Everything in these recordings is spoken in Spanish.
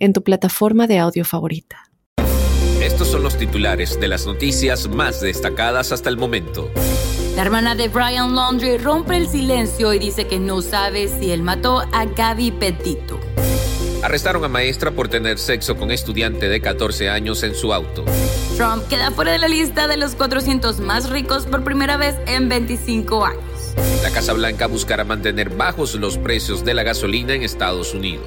en tu plataforma de audio favorita. Estos son los titulares de las noticias más destacadas hasta el momento. La hermana de Brian Laundrie rompe el silencio y dice que no sabe si él mató a Gaby Petito. Arrestaron a maestra por tener sexo con estudiante de 14 años en su auto. Trump queda fuera de la lista de los 400 más ricos por primera vez en 25 años. La Casa Blanca buscará mantener bajos los precios de la gasolina en Estados Unidos.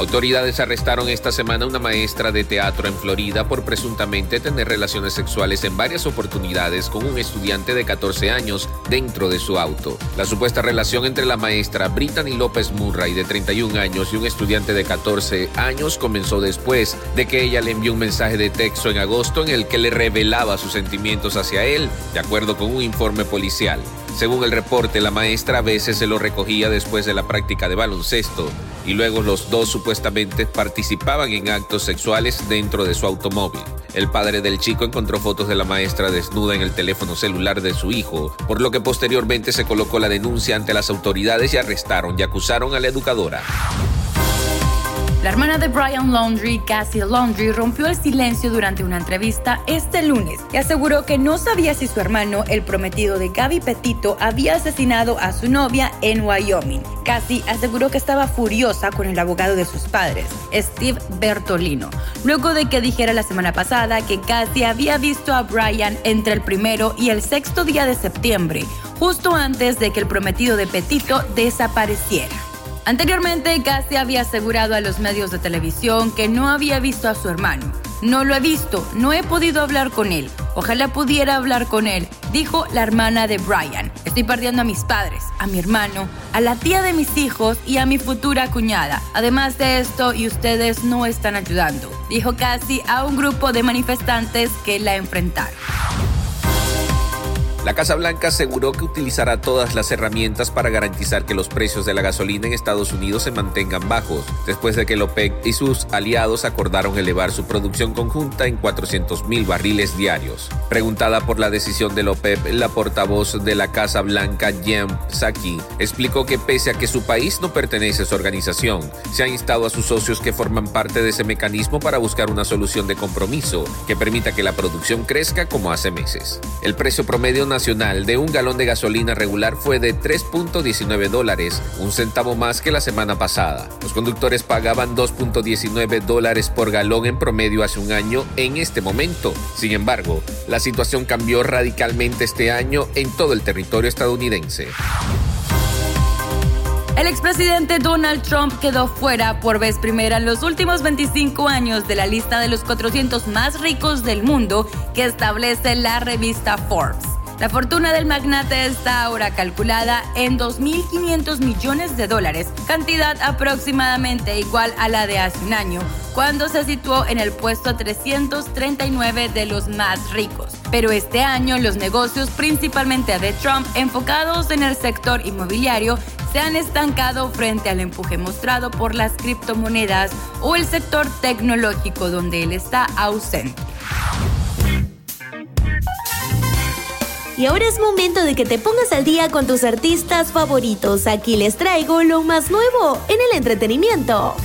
Autoridades arrestaron esta semana a una maestra de teatro en Florida por presuntamente tener relaciones sexuales en varias oportunidades con un estudiante de 14 años dentro de su auto. La supuesta relación entre la maestra Brittany López Murray de 31 años y un estudiante de 14 años comenzó después de que ella le envió un mensaje de texto en agosto en el que le revelaba sus sentimientos hacia él, de acuerdo con un informe policial. Según el reporte, la maestra a veces se lo recogía después de la práctica de baloncesto y luego los dos supuestamente participaban en actos sexuales dentro de su automóvil. El padre del chico encontró fotos de la maestra desnuda en el teléfono celular de su hijo, por lo que posteriormente se colocó la denuncia ante las autoridades y arrestaron y acusaron a la educadora. La hermana de Brian Laundrie, Cassie Laundrie, rompió el silencio durante una entrevista este lunes y aseguró que no sabía si su hermano, el prometido de Gaby Petito, había asesinado a su novia en Wyoming. Cassie aseguró que estaba furiosa con el abogado de sus padres, Steve Bertolino, luego de que dijera la semana pasada que Cassie había visto a Brian entre el primero y el sexto día de septiembre, justo antes de que el prometido de Petito desapareciera. Anteriormente, Cassie había asegurado a los medios de televisión que no había visto a su hermano. No lo he visto, no he podido hablar con él. Ojalá pudiera hablar con él, dijo la hermana de Brian. Estoy perdiendo a mis padres, a mi hermano, a la tía de mis hijos y a mi futura cuñada. Además de esto, y ustedes no están ayudando, dijo Cassie a un grupo de manifestantes que la enfrentaron. La Casa Blanca aseguró que utilizará todas las herramientas para garantizar que los precios de la gasolina en Estados Unidos se mantengan bajos, después de que el OPEC y sus aliados acordaron elevar su producción conjunta en 400 mil barriles diarios. Preguntada por la decisión del OPEP, la portavoz de la Casa Blanca, Jem Psaki, explicó que pese a que su país no pertenece a su organización, se ha instado a sus socios que forman parte de ese mecanismo para buscar una solución de compromiso que permita que la producción crezca como hace meses. El precio promedio nacional de un galón de gasolina regular fue de 3.19 dólares, un centavo más que la semana pasada. Los conductores pagaban 2.19 dólares por galón en promedio hace un año en este momento. Sin embargo, la situación cambió radicalmente este año en todo el territorio estadounidense. El expresidente Donald Trump quedó fuera por vez primera en los últimos 25 años de la lista de los 400 más ricos del mundo que establece la revista Forbes. La fortuna del magnate está ahora calculada en 2.500 millones de dólares, cantidad aproximadamente igual a la de hace un año, cuando se situó en el puesto 339 de los más ricos. Pero este año los negocios, principalmente de Trump, enfocados en el sector inmobiliario, se han estancado frente al empuje mostrado por las criptomonedas o el sector tecnológico donde él está ausente. Y ahora es momento de que te pongas al día con tus artistas favoritos. Aquí les traigo lo más nuevo en el entretenimiento.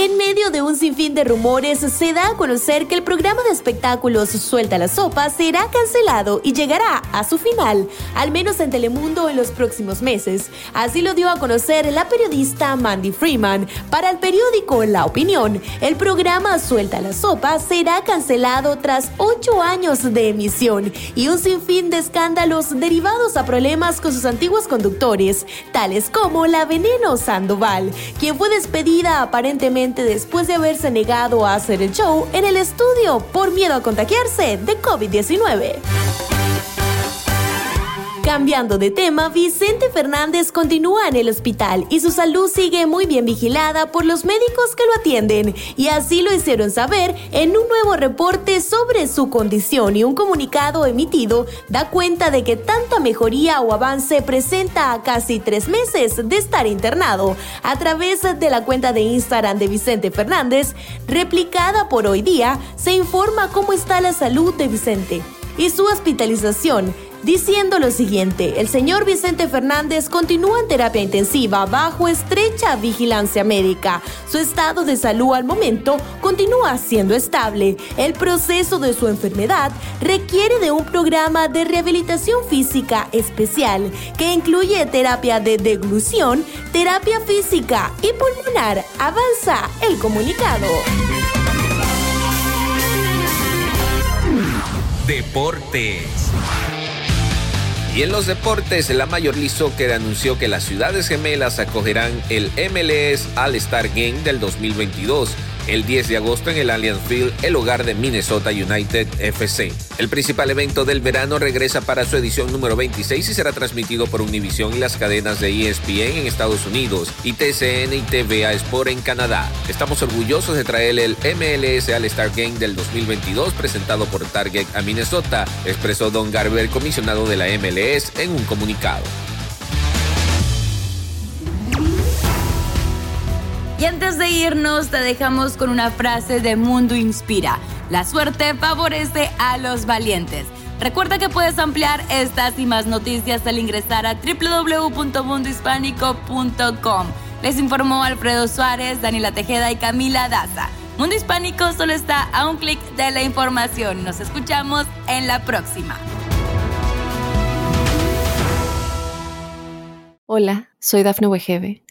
En medio de un sinfín de rumores, se da a conocer que el programa de espectáculos Suelta la Sopa será cancelado y llegará a su final, al menos en Telemundo en los próximos meses. Así lo dio a conocer la periodista Mandy Freeman para el periódico La Opinión. El programa Suelta la Sopa será cancelado tras ocho años de emisión y un sinfín de escándalos derivados a problemas con sus antiguos conductores, tales como la Veneno Sandoval, quien fue despedida aparentemente después de haberse negado a hacer el show en el estudio por miedo a contagiarse de COVID-19. Cambiando de tema, Vicente Fernández continúa en el hospital y su salud sigue muy bien vigilada por los médicos que lo atienden y así lo hicieron saber en un nuevo reporte sobre su condición y un comunicado emitido da cuenta de que tanta mejoría o avance presenta a casi tres meses de estar internado. A través de la cuenta de Instagram de Vicente Fernández, replicada por hoy día, se informa cómo está la salud de Vicente y su hospitalización diciendo lo siguiente, el señor Vicente Fernández continúa en terapia intensiva bajo estrecha vigilancia médica. Su estado de salud al momento continúa siendo estable. El proceso de su enfermedad requiere de un programa de rehabilitación física especial que incluye terapia de deglución, terapia física y pulmonar. Avanza el comunicado. Deportes. Y en los deportes, la Major League Soccer anunció que las ciudades gemelas acogerán el MLS All-Star Game del 2022 el 10 de agosto en el Allianz Field, el hogar de Minnesota United FC. El principal evento del verano regresa para su edición número 26 y será transmitido por Univision y las cadenas de ESPN en Estados Unidos y TCN y TVA Sport en Canadá. Estamos orgullosos de traer el MLS All-Star Game del 2022 presentado por Target a Minnesota, expresó Don Garber, comisionado de la MLS, en un comunicado. Y antes de irnos, te dejamos con una frase de Mundo Inspira. La suerte favorece a los valientes. Recuerda que puedes ampliar estas y más noticias al ingresar a www.mundohispánico.com. Les informó Alfredo Suárez, Daniela Tejeda y Camila Daza. Mundo Hispánico solo está a un clic de la información. Nos escuchamos en la próxima. Hola, soy Dafne Wegebe